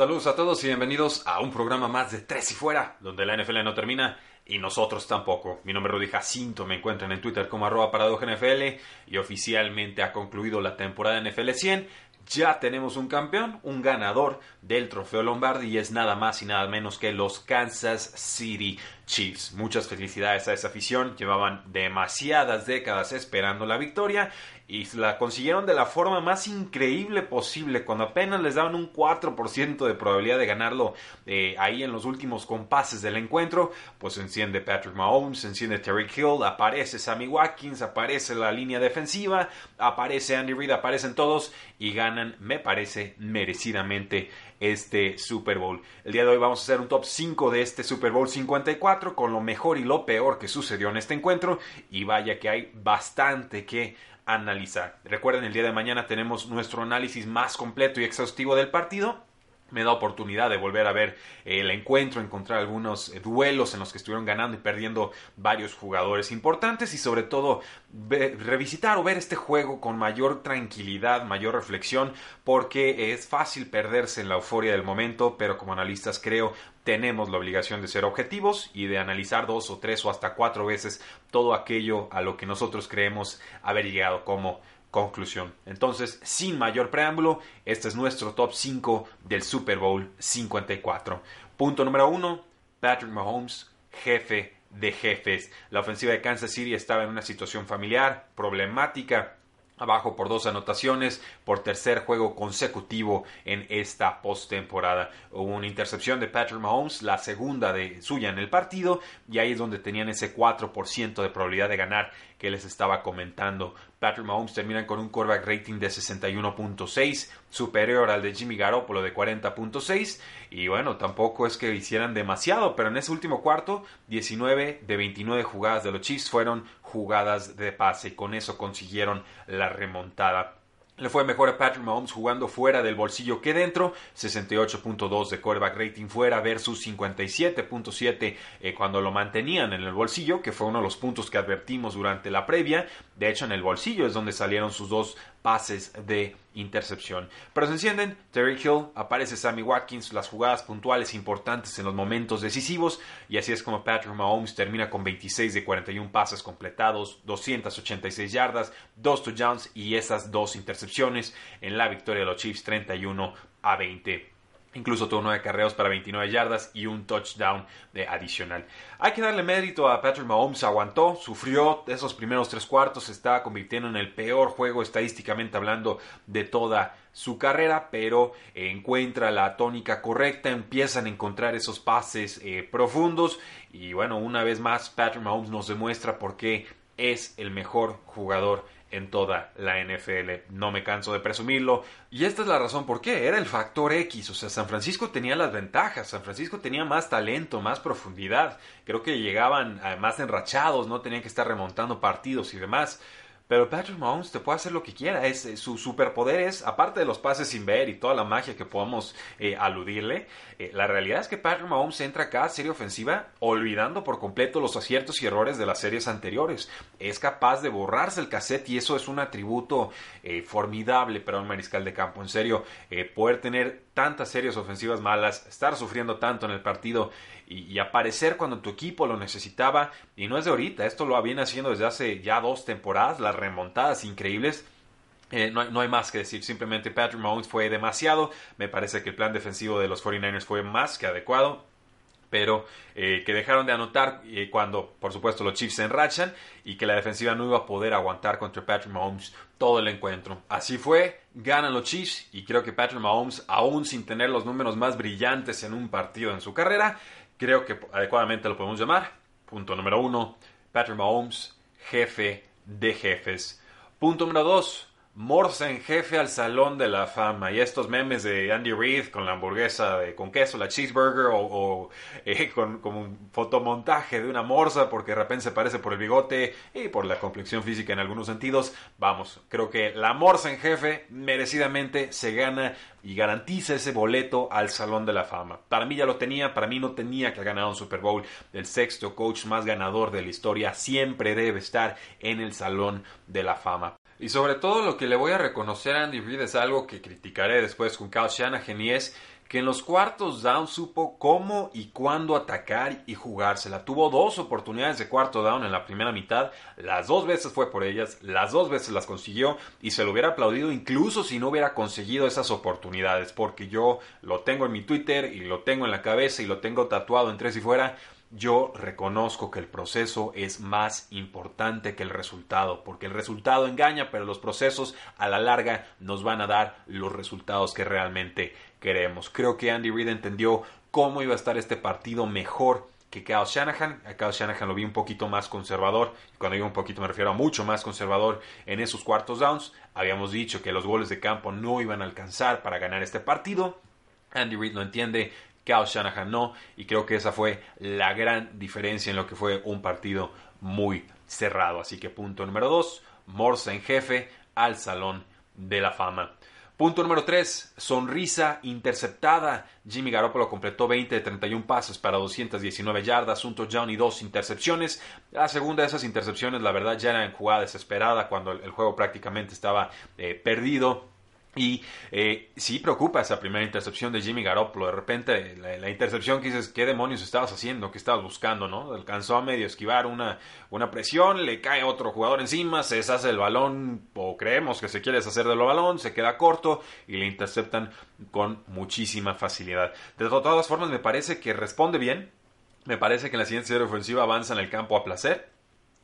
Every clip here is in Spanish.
Saludos a todos y bienvenidos a un programa más de Tres y Fuera, donde la NFL no termina y nosotros tampoco. Mi nombre es Rudy Jacinto, me encuentran en Twitter como arroba NFL y oficialmente ha concluido la temporada NFL 100. Ya tenemos un campeón, un ganador del trofeo Lombardi y es nada más y nada menos que los Kansas City Chiefs. Muchas felicidades a esa afición, llevaban demasiadas décadas esperando la victoria y la consiguieron de la forma más increíble posible, cuando apenas les daban un 4% de probabilidad de ganarlo eh, ahí en los últimos compases del encuentro, pues enciende Patrick Mahomes, enciende Terry Hill, aparece Sammy Watkins, aparece la línea defensiva, aparece Andy Reid, aparecen todos y ganan, me parece, merecidamente este Super Bowl. El día de hoy vamos a hacer un top 5 de este Super Bowl 54 con lo mejor y lo peor que sucedió en este encuentro y vaya que hay bastante que analizar. Recuerden, el día de mañana tenemos nuestro análisis más completo y exhaustivo del partido me da oportunidad de volver a ver el encuentro, encontrar algunos eh, duelos en los que estuvieron ganando y perdiendo varios jugadores importantes y sobre todo revisitar o ver este juego con mayor tranquilidad, mayor reflexión, porque es fácil perderse en la euforia del momento, pero como analistas creo tenemos la obligación de ser objetivos y de analizar dos o tres o hasta cuatro veces todo aquello a lo que nosotros creemos haber llegado como conclusión. Entonces, sin mayor preámbulo, este es nuestro top 5 del Super Bowl 54. Punto número 1, Patrick Mahomes, jefe de jefes. La ofensiva de Kansas City estaba en una situación familiar, problemática, abajo por dos anotaciones por tercer juego consecutivo en esta postemporada. Hubo una intercepción de Patrick Mahomes, la segunda de suya en el partido, y ahí es donde tenían ese 4% de probabilidad de ganar que les estaba comentando. Patrick Mahomes termina con un quarterback rating de 61.6, superior al de Jimmy Garoppolo de 40.6. Y bueno, tampoco es que hicieran demasiado, pero en ese último cuarto, 19 de 29 jugadas de los Chiefs fueron jugadas de pase y con eso consiguieron la remontada. Le fue mejor a Patrick Mahomes jugando fuera del bolsillo que dentro, 68.2 de quarterback rating fuera versus 57.7 eh, cuando lo mantenían en el bolsillo, que fue uno de los puntos que advertimos durante la previa. De hecho, en el bolsillo es donde salieron sus dos pases de intercepción. Pero se encienden, Terry Hill, aparece Sammy Watkins, las jugadas puntuales importantes en los momentos decisivos, y así es como Patrick Mahomes termina con 26 de 41 pases completados, 286 yardas, 2 touchdowns y esas dos intercepciones en la victoria de los Chiefs 31 a 20. Incluso tuvo nueve carreos para 29 yardas y un touchdown de adicional. Hay que darle mérito a Patrick Mahomes, aguantó, sufrió esos primeros tres cuartos, se estaba convirtiendo en el peor juego estadísticamente hablando de toda su carrera, pero encuentra la tónica correcta, empiezan a encontrar esos pases eh, profundos y bueno, una vez más Patrick Mahomes nos demuestra por qué es el mejor jugador en toda la NFL. No me canso de presumirlo. Y esta es la razón por qué. Era el factor X. O sea, San Francisco tenía las ventajas. San Francisco tenía más talento, más profundidad. Creo que llegaban más enrachados, no tenían que estar remontando partidos y demás. Pero Patrick Mahomes te puede hacer lo que quiera. Es, eh, su superpoder es, aparte de los pases sin ver y toda la magia que podamos eh, aludirle, eh, la realidad es que Patrick Mahomes entra a cada serie ofensiva olvidando por completo los aciertos y errores de las series anteriores. Es capaz de borrarse el cassette y eso es un atributo formidable para un mariscal de campo. En serio, poder tener tantas series ofensivas malas, estar sufriendo tanto en el partido y, aparecer cuando tu equipo lo necesitaba. Y no es de ahorita, esto lo viene haciendo desde hace ya dos temporadas, remontadas increíbles. Eh, no, no, hay más que decir, simplemente Patrick Mahomes fue demasiado, me parece que el plan defensivo de los 49ers fue más que adecuado, pero eh, que dejaron de anotar eh, cuando, por supuesto, los Chiefs se enrachan y que la defensiva no iba a poder aguantar contra Patrick Mahomes todo el encuentro. Así fue, ganan los Chiefs y creo que Patrick Mahomes, aún sin tener los números más brillantes en un partido en su carrera, creo que adecuadamente lo podemos llamar. Punto número uno, Patrick Mahomes, jefe de jefes. Punto número 2. Morse en jefe al Salón de la Fama. Y estos memes de Andy Reid con la hamburguesa de, con queso, la cheeseburger, o, eh, con, un fotomontaje de una morsa porque de repente se parece por el bigote y por la complexión física en algunos sentidos. Vamos, creo que la morsa en jefe merecidamente se gana y garantiza ese boleto al Salón de la Fama. Para mí ya lo tenía, para mí no tenía que ganado un Super Bowl. El sexto coach más ganador de la historia siempre debe estar en el Salón de la Fama. Y sobre todo lo que le voy a reconocer a Andy Reid es algo que criticaré después con Kyle Shanahan y es que en los cuartos down supo cómo y cuándo atacar y jugársela. Tuvo dos oportunidades de cuarto down en la primera mitad, las dos veces fue por ellas, las dos veces las consiguió y se lo hubiera aplaudido incluso si no hubiera conseguido esas oportunidades, porque yo lo tengo en mi Twitter y lo tengo en la cabeza y lo tengo tatuado en tres y fuera yo reconozco que el proceso es más importante que el resultado, porque el resultado engaña, pero los procesos a la larga nos van a dar los resultados que realmente queremos. Creo que Andy Reid entendió cómo iba a estar este partido mejor que Kyle Shanahan. A Kyle Shanahan lo vi un poquito más conservador. Y cuando digo un poquito me refiero a mucho más conservador en esos cuartos downs. Habíamos dicho que los goles de campo no iban a alcanzar para ganar este partido. Andy Reid lo entiende, Kyle Shanahan no, y creo que esa fue la gran diferencia en lo que fue un partido muy cerrado. Así que punto número 2, Morse en jefe al Salón de la Fama. Punto número 3, sonrisa interceptada. Jimmy Garoppolo completó 20 de 31 pases para 219 yardas, un touchdown y dos intercepciones. La segunda de esas intercepciones, la verdad, ya era en jugada desesperada cuando el, juego prácticamente estaba eh, perdido. Y eh, sí preocupa esa primera intercepción de Jimmy Garoppolo. De repente, la, intercepción que dices, ¿qué demonios estabas haciendo? ¿Qué estabas buscando? ¿no? Alcanzó a medio esquivar una, una presión, le cae otro jugador encima, se deshace el balón, o creemos que se quiere deshacer del balón, se queda corto y le interceptan con muchísima facilidad. De todas formas, me parece que responde bien. Me parece que en la siguiente serie ofensiva avanza en el campo a placer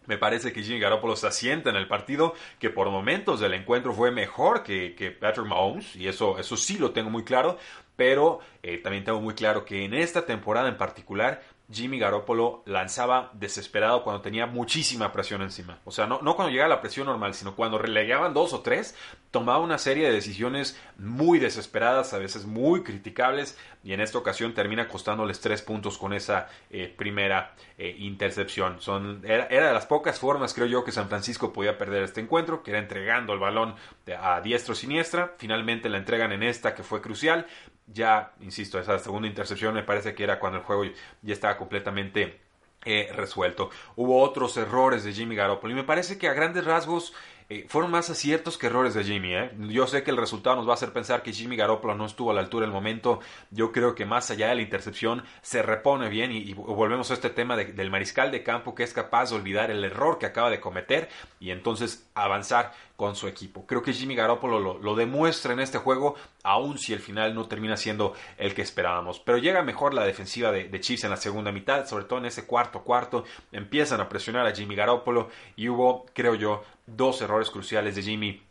me parece que Jimmy Garoppolo se asienta en el partido, que por momentos del encuentro fue mejor que, que Patrick Mahomes, y eso, eso sí lo tengo muy claro, pero eh, también tengo muy claro que en esta temporada en particular Jimmy Garoppolo lanzaba desesperado cuando tenía muchísima presión encima. O sea, no, no cuando llegaba la presión normal, sino cuando relegaban dos o tres, tomaba una serie de decisiones muy desesperadas, a veces muy criticables, y en esta ocasión termina costándoles tres puntos con esa eh, primera eh, intercepción. Son, era, era, de las pocas formas, creo yo, que San Francisco podía perder este encuentro, que era entregando el balón a diestro siniestra. Finalmente la entregan en esta, que fue crucial, ya, insisto, esa segunda intercepción me parece que era cuando el juego ya estaba completamente eh, resuelto. Hubo otros errores de Jimmy Garoppolo y me parece que a grandes rasgos eh, fueron más aciertos que errores de Jimmy. ¿eh? Yo sé que el resultado nos va a hacer pensar que Jimmy Garoppolo no estuvo a la altura del momento. Yo creo que más allá de la intercepción se repone bien y, volvemos a este tema del mariscal de campo que es capaz de olvidar el error que acaba de cometer y entonces avanzar con su equipo. Creo que Jimmy Garoppolo lo, demuestra en este juego, aun si el final no termina siendo el que esperábamos. Pero llega mejor la defensiva de, de Chiefs en la segunda mitad, sobre todo en ese cuarto cuarto. Empiezan a presionar a Jimmy Garoppolo y hubo, creo yo, dos errores cruciales de Jimmy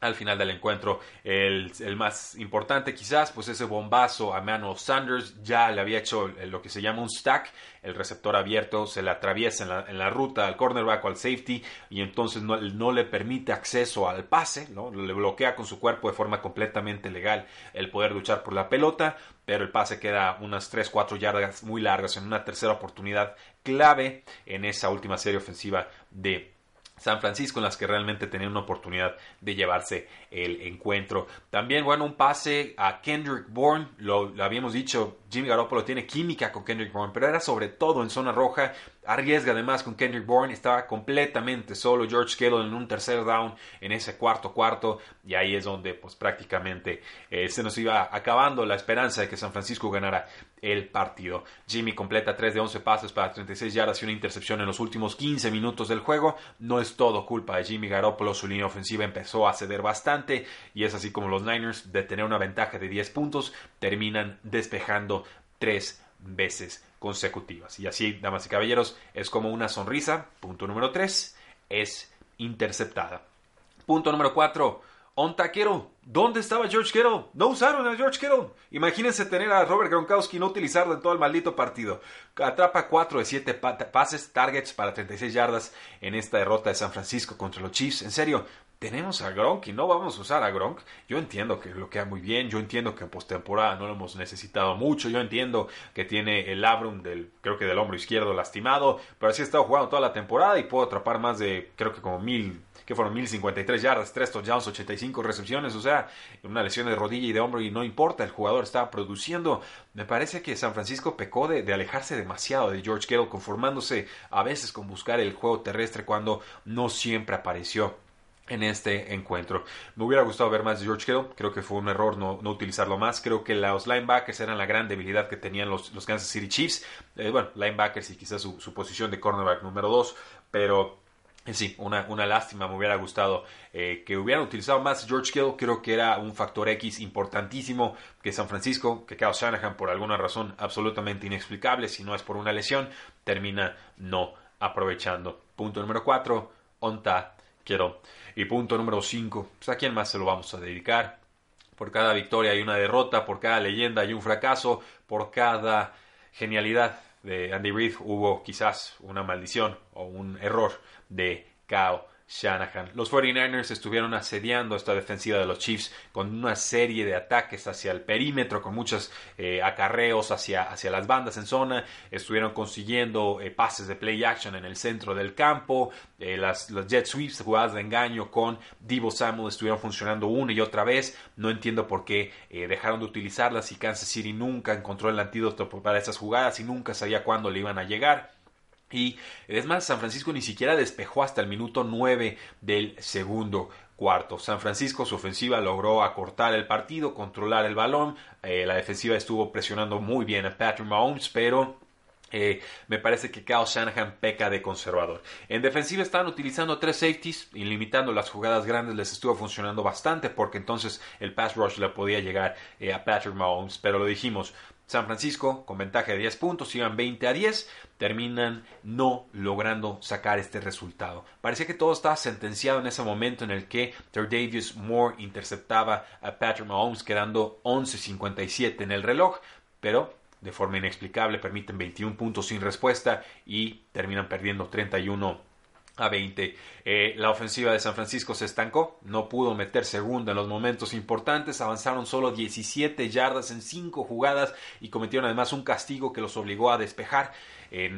al final del encuentro. El, más importante quizás, pues ese bombazo a Manuel Sanders ya le había hecho lo que se llama un stack, el receptor abierto se le atraviesa en la, ruta al cornerback o al safety y entonces no, no, le permite acceso al pase, ¿no? le bloquea con su cuerpo de forma completamente legal el poder luchar por la pelota, pero el pase queda unas 3-4 yardas muy largas en una tercera oportunidad clave en esa última serie ofensiva de San Francisco en las que realmente tenían una oportunidad de llevarse el encuentro. También, bueno, un pase a Kendrick Bourne, lo, habíamos dicho, Jimmy Garoppolo tiene química con Kendrick Bourne, pero era sobre todo en zona roja, arriesga además con Kendrick Bourne, estaba completamente solo George Kittle en un tercer down en ese cuarto cuarto y ahí es donde pues prácticamente eh, se nos iba acabando la esperanza de que San Francisco ganara el partido. Jimmy completa 3 de 11 pases para 36 yardas y una intercepción en los últimos 15 minutos del juego. No es todo culpa de Jimmy Garoppolo, su línea ofensiva empezó a ceder bastante y es así como los Niners, de tener una ventaja de 10 puntos, terminan despejando 3 veces consecutivas. Y así, damas y caballeros, es como una sonrisa. Punto número 3 es interceptada. Punto número 4 On taquero. ¿Dónde estaba George Kittle? No usaron a George Kittle. Imagínense tener a Robert Gronkowski y no utilizarlo en todo el maldito partido. Atrapa 4 de 7 pases, targets para 36 yardas en esta derrota de San Francisco contra los Chiefs. En serio, tenemos a Gronk y no vamos a usar a Gronk. Yo entiendo que bloquea muy bien, yo entiendo que en postemporada no lo hemos necesitado mucho, yo entiendo que tiene el labrum del, creo que del hombro izquierdo lastimado, pero así ha estado jugando toda la temporada y puedo atrapar más de, creo que como mil que fueron 1053 yardas, 3 touchdowns, 85 recepciones, o sea, una lesión de rodilla y de hombro y no importa, el jugador estaba produciendo. Me parece que San Francisco pecó de alejarse demasiado de George Kittle, conformándose a veces con buscar el juego terrestre cuando no siempre apareció en este encuentro. Me hubiera gustado ver más de George Kittle, creo que fue un error no, no, utilizarlo más, creo que los linebackers eran la gran debilidad que tenían los, los Kansas City Chiefs, eh, bueno, linebackers y quizás su, su posición de cornerback número 2, pero Sí, una, una, lástima, me hubiera gustado eh, que hubieran utilizado más George Kittle, creo que era un factor X importantísimo que San Francisco, que Kyle Shanahan por alguna razón absolutamente inexplicable, si no es por una lesión, termina no aprovechando. Punto número 4, Onta Y punto número 5, pues a quién más se lo vamos a dedicar. Por cada victoria hay una derrota, por cada leyenda hay un fracaso, por cada genialidad de Andy Reid hubo quizás una maldición o un error de Kyle Shanahan. Los 49ers estuvieron asediando esta defensiva de los Chiefs con una serie de ataques hacia el perímetro, con muchos eh, acarreos hacia, hacia, las bandas en zona. Estuvieron consiguiendo eh, pases de play action en el centro del campo. Eh, las, jet sweeps, jugadas de engaño con Divo Samuel estuvieron funcionando una y otra vez. No entiendo por qué dejaron de utilizarlas y Kansas City nunca encontró el antídoto para esas jugadas y nunca sabía cuándo le iban a llegar. Y es más, San Francisco ni siquiera despejó hasta el minuto 9 del segundo cuarto. San Francisco, su ofensiva logró acortar el partido, controlar el balón. Eh, la defensiva estuvo presionando muy bien a Patrick Mahomes, pero eh, me parece que Kyle Shanahan peca de conservador. En defensiva están utilizando tres safeties y limitando las jugadas grandes les estuvo funcionando bastante porque entonces el pass rush le podía llegar eh, a Patrick Mahomes. Pero lo dijimos, San Francisco, con ventaja de 10 puntos, iban 20 a 10, terminan no logrando sacar este resultado. Parecía que todo estaba sentenciado en ese momento en el que Davis Moore interceptaba a Patrick Mahomes quedando 11.57 en el reloj, pero de forma inexplicable permiten 21 puntos sin respuesta y terminan perdiendo 31 a 20. Eh, la ofensiva de San Francisco se estancó, no pudo meter segunda en los momentos importantes, avanzaron solo 17 yardas en 5 jugadas y cometieron además un castigo que los obligó a despejar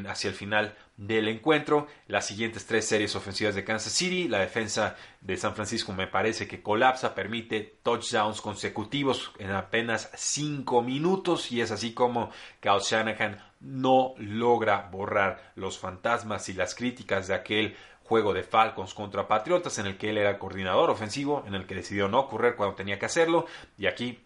hacia el final del encuentro. Las siguientes tres series ofensivas de Kansas City, la defensa de San Francisco me parece que colapsa, permite touchdowns consecutivos en apenas 5 minutos y es así como Kyle Shanahan no logra borrar los fantasmas y las críticas de aquel juego de Falcons contra Patriotas en el que él era coordinador ofensivo, en el que decidió no correr cuando tenía que hacerlo y aquí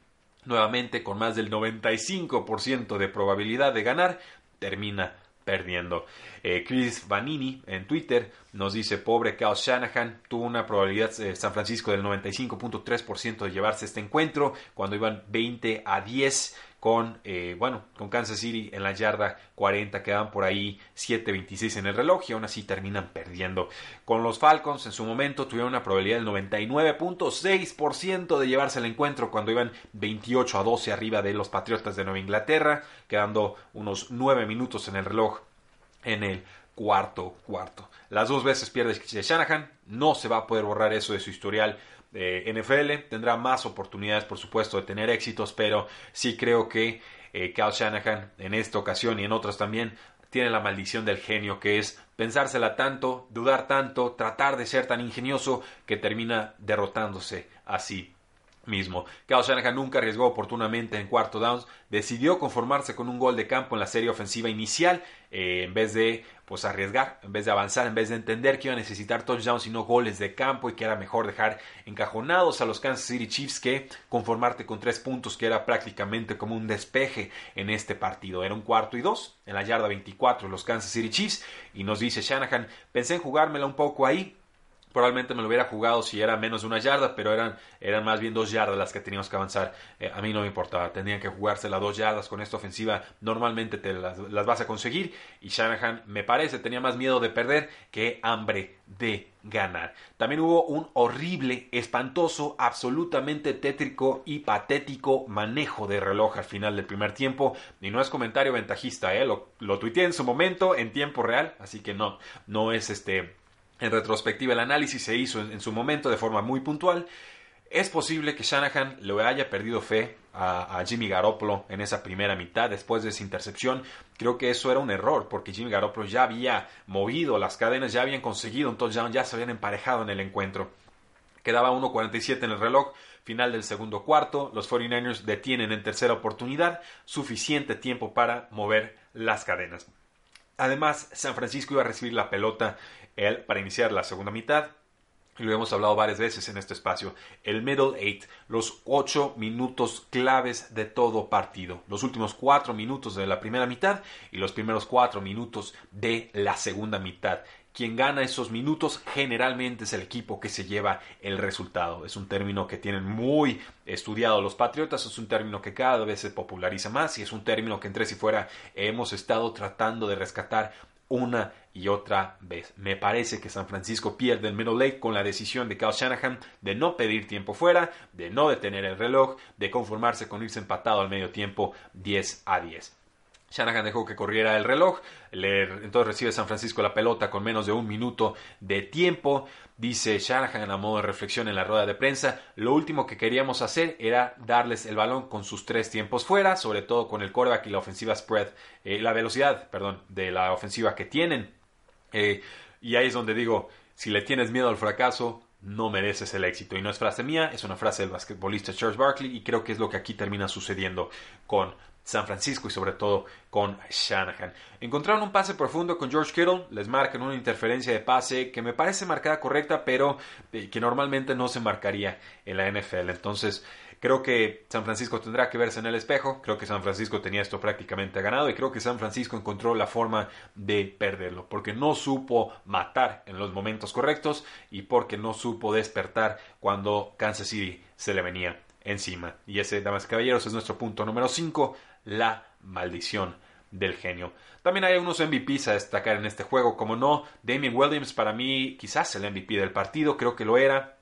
nuevamente con más del 95% de probabilidad de ganar termina perdiendo. Eh, Chris Vanini en Twitter nos dice, pobre Kyle Shanahan, tuvo una probabilidad eh, San Francisco del 95.3% de llevarse este encuentro cuando iban 20 a 10 con, eh, bueno, con Kansas City en la yarda 40, quedan por ahí 7.26 en el reloj y aún así terminan perdiendo. Con los Falcons en su momento tuvieron una probabilidad del 99.6% de llevarse el encuentro cuando iban 28 a 12 arriba de los Patriotas de Nueva Inglaterra, quedando unos 9 minutos en el reloj en el cuarto cuarto. Las dos veces pierde Shanahan, no se va a poder borrar eso de su historial NFL. Tendrá más oportunidades, por supuesto, de tener éxitos, pero sí creo que eh, Shanahan en esta ocasión y en otras también tiene la maldición del genio, que es pensársela tanto, dudar tanto, tratar de ser tan ingenioso que termina derrotándose así mismo. Kyle Shanahan nunca arriesgó oportunamente en cuarto downs, decidió conformarse con un gol de campo en la serie ofensiva inicial eh, en vez de pues arriesgar, en vez de avanzar, en vez de entender que iba a necesitar touchdowns y no goles de campo y que era mejor dejar encajonados a los Kansas City Chiefs que conformarte con tres puntos que era prácticamente como un despeje en este partido. Era un cuarto y dos en la yarda 24 los Kansas City Chiefs y nos dice Shanahan, pensé en jugármela un poco ahí, Probablemente me lo hubiera jugado si era menos de una yarda, pero eran, eran más bien dos yardas las que teníamos que avanzar. Eh, a mí no me importaba, tenían que jugarse las dos yardas con esta ofensiva. Normalmente te las, las vas a conseguir y Shanahan me parece tenía más miedo de perder que hambre de ganar. También hubo un horrible, espantoso, absolutamente tétrico y patético manejo de reloj al final del primer tiempo. Y no es comentario ventajista, ¿eh? lo, lo tuiteé en su momento en tiempo real, así que no, no es este en retrospectiva, el análisis se hizo en, su momento de forma muy puntual. Es posible que Shanahan le haya perdido fe a, Jimmy Garoppolo en esa primera mitad después de esa intercepción. Creo que eso era un error porque Jimmy Garoppolo ya había movido las cadenas, ya habían conseguido un touchdown, ya se habían emparejado en el encuentro. Quedaba 1.47 en el reloj, final del segundo cuarto. Los 49ers detienen en tercera oportunidad, suficiente tiempo para mover las cadenas. Además, San Francisco iba a recibir la pelota él para iniciar la segunda mitad. Lo hemos hablado varias veces en este espacio. El middle eight, los ocho minutos claves de todo partido. Los últimos cuatro minutos de la primera mitad y los primeros cuatro minutos de la segunda mitad. Quien gana esos minutos generalmente es el equipo que se lleva el resultado. Es un término que tienen muy estudiado los patriotas, es un término que cada vez se populariza más y es un término que entre si fuera hemos estado tratando de rescatar una y otra vez. Me parece que San Francisco pierde el middle late con la decisión de Kyle Shanahan de no pedir tiempo fuera, de no detener el reloj, de conformarse con irse empatado al medio tiempo 10 a 10. Shanahan dejó que corriera el reloj, entonces recibe San Francisco la pelota con menos de un minuto de tiempo. Dice Shanahan a modo de reflexión en la rueda de prensa, lo último que queríamos hacer era darles el balón con sus tres tiempos fuera, sobre todo con el coreback y la ofensiva spread, eh, la velocidad, perdón, de la ofensiva que tienen. Eh, y ahí es donde digo, si le tienes miedo al fracaso, no mereces el éxito. Y no es frase mía, es una frase del basquetbolista Charles Barkley y creo que es lo que aquí termina sucediendo con San Francisco y sobre todo con Shanahan. Encontraron un pase profundo con George Kittle, les marcan una interferencia de pase que me parece marcada correcta, pero eh, que normalmente no se marcaría en la NFL. Entonces, creo que San Francisco tendrá que verse en el espejo, creo que San Francisco tenía esto prácticamente ganado y creo que San Francisco encontró la forma de perderlo, porque no supo matar en los momentos correctos y porque no supo despertar cuando Kansas City se le venía encima. Y ese, damas y caballeros, es nuestro punto número 5, la maldición del genio. También hay unos MVPs a destacar en este juego, como no, Damien Williams para mí quizás el MVP del partido, creo que lo era.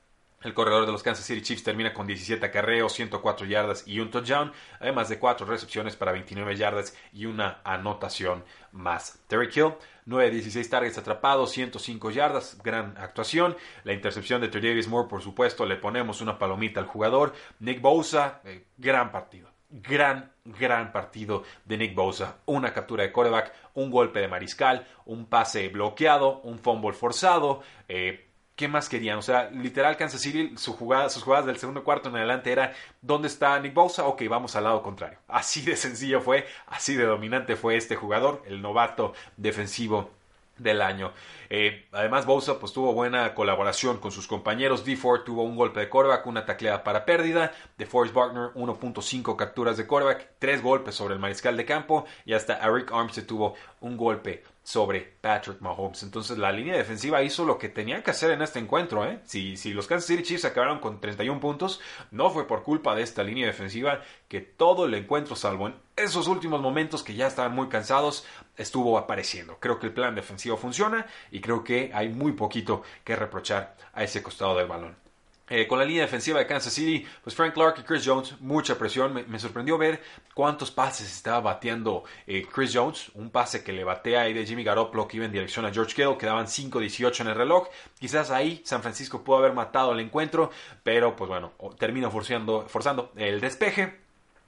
El corredor de los Kansas City Chiefs termina con 17 acarreos, 104 yardas y un touchdown, además de 4 recepciones para 29 yardas y una anotación más. Terry Hill, 9 16 targets atrapados, 105 yardas, gran actuación. La intercepción de Davis Moore, por supuesto, le ponemos una palomita al jugador. Nick Bosa, eh, gran partido gran, gran partido de Nick Bosa. Una captura de coreback, un golpe de mariscal, un pase bloqueado, un fumble forzado. Eh, ¿Qué más querían? O sea, literal Kansas City, sus jugadas del segundo cuarto en adelante era ¿dónde está Nick Bosa? Ok, vamos al lado contrario. Así de sencillo fue, así de dominante fue este jugador, el novato defensivo del año. Eh, además, Bosa pues, tuvo buena colaboración con sus compañeros. D. Ford tuvo un golpe de coreback, una tacleada para pérdida. De Forrest Wagner, 1.5 capturas de coreback, 3 golpes sobre el mariscal de campo. Y hasta Eric Armstead tuvo un golpe sobre Patrick Mahomes. Entonces la línea defensiva hizo lo que tenían que hacer en este encuentro. ¿eh? Si, si los Kansas City Chiefs acabaron con 31 puntos, no fue por culpa de esta línea defensiva que todo el encuentro, salvo en esos últimos momentos que ya estaban muy cansados, estuvo apareciendo. Creo que el plan defensivo funciona y creo que hay muy poquito que reprochar a ese costado del balón. Eh, con la línea defensiva de Kansas City, pues Frank Clark y Chris Jones, mucha presión. Me, sorprendió ver cuántos pases estaba bateando eh, Chris Jones. Un pase que le batea ahí de Jimmy Garoppolo que iba en dirección a George Kittle. Quedaban 5-18 en el reloj. Quizás ahí San Francisco pudo haber matado el encuentro, pero pues bueno, termina forzando, forzando el despeje.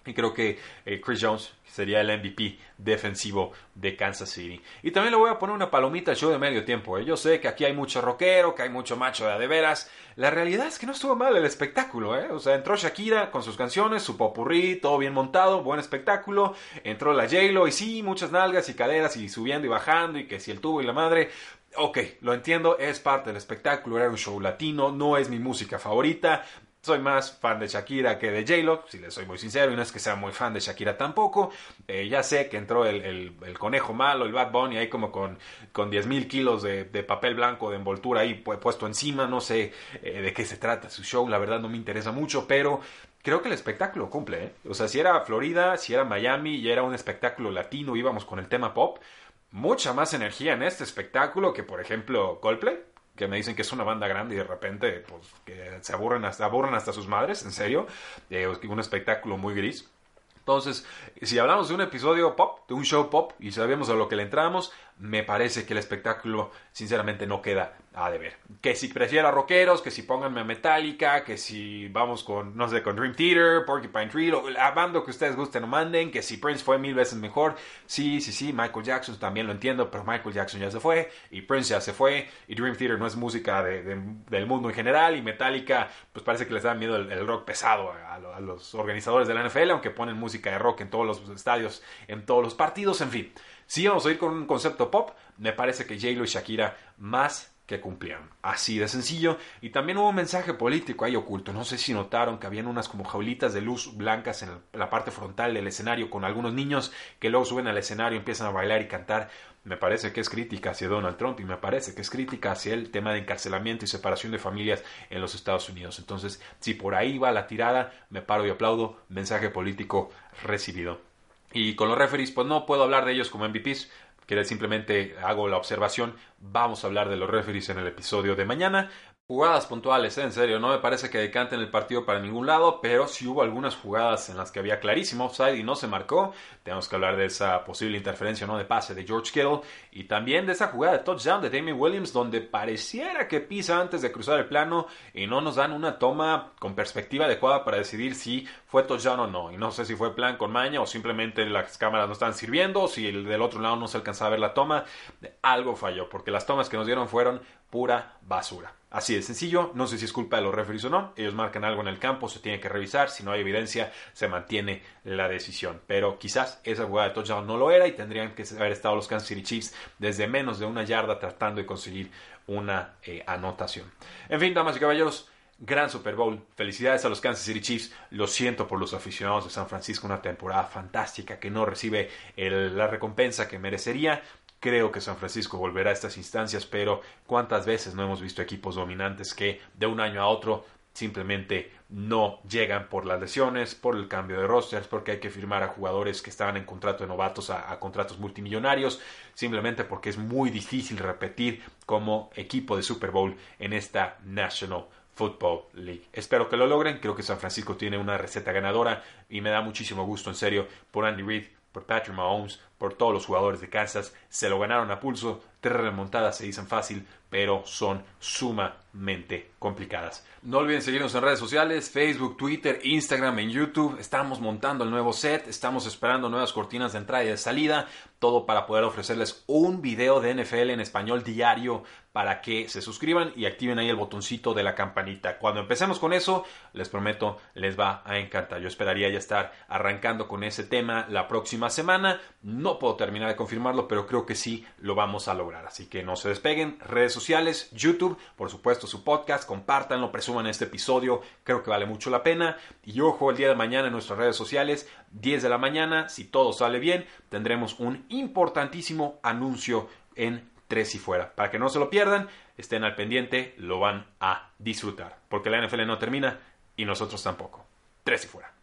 Y creo que eh, Chris Jones sería el MVP defensivo de Kansas City. Y también le voy a poner una palomita al show de medio tiempo. ¿eh? Yo sé que aquí hay mucho rockero, que hay mucho macho de, de veras. La realidad es que no estuvo mal el espectáculo. ¿eh? O sea, entró Shakira con sus canciones, su popurrí, todo bien montado, buen espectáculo. Entró la J-Lo y sí, muchas nalgas y caderas y subiendo y bajando y que si el tubo y la madre. Ok, lo entiendo, es parte del espectáculo, era un show latino, no es mi música favorita, soy más fan de Shakira que de J-Lo, si le soy muy sincero, y no es que sea muy fan de Shakira tampoco. Eh, ya sé que entró el, conejo malo, el Bad Bunny, ahí como con, con 10 mil kilos de, papel blanco de envoltura ahí puesto encima. No sé eh, de qué se trata su show, la verdad no me interesa mucho, pero creo que el espectáculo cumple. ¿eh? O sea, si era Florida, si era Miami y era un espectáculo latino, íbamos con el tema pop. Mucha más energía en este espectáculo que, por ejemplo, Coldplay que me dicen que es una banda grande y de repente pues, que se aburren hasta, aburren hasta sus madres, en serio. Eh, un espectáculo muy gris. Entonces, si hablamos de un episodio pop, de un show pop, y sabemos a lo que le entramos, me parece que el espectáculo, sinceramente, no queda a deber. Que si prefiera rockeros, que si pónganme a Metallica, que si vamos con, no sé, con Dream Theater, Porcupine Tree, la banda que ustedes gusten o manden, que si Prince fue mil veces mejor, sí, sí, sí, Michael Jackson también lo entiendo, pero Michael Jackson ya se fue, y Prince ya se fue, y Dream Theater no es música del mundo en general, y Metallica, pues parece que les da miedo el, rock pesado a, a los organizadores de la NFL, aunque ponen música de rock en todos los estadios, en todos los partidos, en fin. Si vamos a ir con un concepto pop, me parece que J-Lo y Shakira más que cumplieron. Así de sencillo. Y también hubo un mensaje político ahí oculto. No sé si notaron que habían unas como jaulitas de luz blancas en la parte frontal del escenario con algunos niños que luego suben al escenario empiezan a bailar y cantar. Me parece que es crítica hacia Donald Trump y me parece que es crítica hacia el tema de encarcelamiento y separación de familias en los Estados Unidos. Entonces, si por ahí va la tirada, me paro y aplaudo. Mensaje político recibido. Y con los referees, pues no puedo hablar de ellos como MVPs, que simplemente hago la observación. Vamos a hablar de los referees en el episodio de mañana. Jugadas puntuales, ¿eh? en serio, no me parece que decanten el partido para ningún lado, pero sí hubo algunas jugadas en las que había clarísimo offside y no se marcó. Tenemos que hablar de esa posible interferencia no de pase de George Kittle y también de esa jugada de touchdown de Damien Williams donde pareciera que pisa antes de cruzar el plano y no nos dan una toma con perspectiva adecuada para decidir si fue touchdown o no. Y no sé si fue plan con maña o simplemente las cámaras no están sirviendo, o si el del otro lado no se alcanzaba a ver la toma. Algo falló porque las tomas que nos dieron fueron pura basura. Así de sencillo, no sé si es culpa de los referees o no, ellos marcan algo en el campo, se tiene que revisar, si no hay evidencia, se mantiene la decisión. Pero quizás esa jugada de touchdown no lo era y tendrían que haber estado los Kansas City Chiefs desde menos de una yarda tratando de conseguir una eh, anotación. En fin, damas y caballeros, gran Super Bowl. Felicidades a los Kansas City Chiefs. Lo siento por los aficionados de San Francisco, una temporada fantástica que no recibe la recompensa que merecería. Creo que San Francisco volverá a estas instancias, pero ¿cuántas veces no hemos visto equipos dominantes que de un año a otro simplemente no llegan por las lesiones, por el cambio de rosters, porque hay que firmar a jugadores que estaban en contrato de novatos a, contratos multimillonarios, simplemente porque es muy difícil repetir como equipo de Super Bowl en esta National Football League. Espero que lo logren, creo que San Francisco tiene una receta ganadora y me da muchísimo gusto en serio por Andy Reid, por Patrick Mahomes, por todos los jugadores de Kansas. Se lo ganaron a pulso. Tres remontadas se dicen fácil, pero son sumamente complicadas. No olviden seguirnos en redes sociales, Facebook, Twitter, Instagram, en YouTube. Estamos montando el nuevo set, estamos esperando nuevas cortinas de entrada y de salida, todo para poder ofrecerles un video de NFL en español diario para que se suscriban y activen ahí el botoncito de la campanita. Cuando empecemos con eso, les prometo, les va a encantar. Yo esperaría ya estar arrancando con ese tema la próxima semana. No puedo terminar de confirmarlo, pero creo que sí lo vamos a lograr. Así que no se despeguen. Sociales, YouTube, por supuesto su podcast, compártanlo, presuman este episodio. Creo que vale mucho la pena. Y ojo, el día de mañana en nuestras redes sociales, 10 de la mañana, si todo sale bien, tendremos un importantísimo anuncio en tres y fuera. Para que no se lo pierdan, estén al pendiente, lo van a disfrutar. Porque la NFL no termina y nosotros tampoco. Tres y fuera.